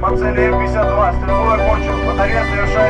по цели М-52. Стрельбу окончен. Батарея совершает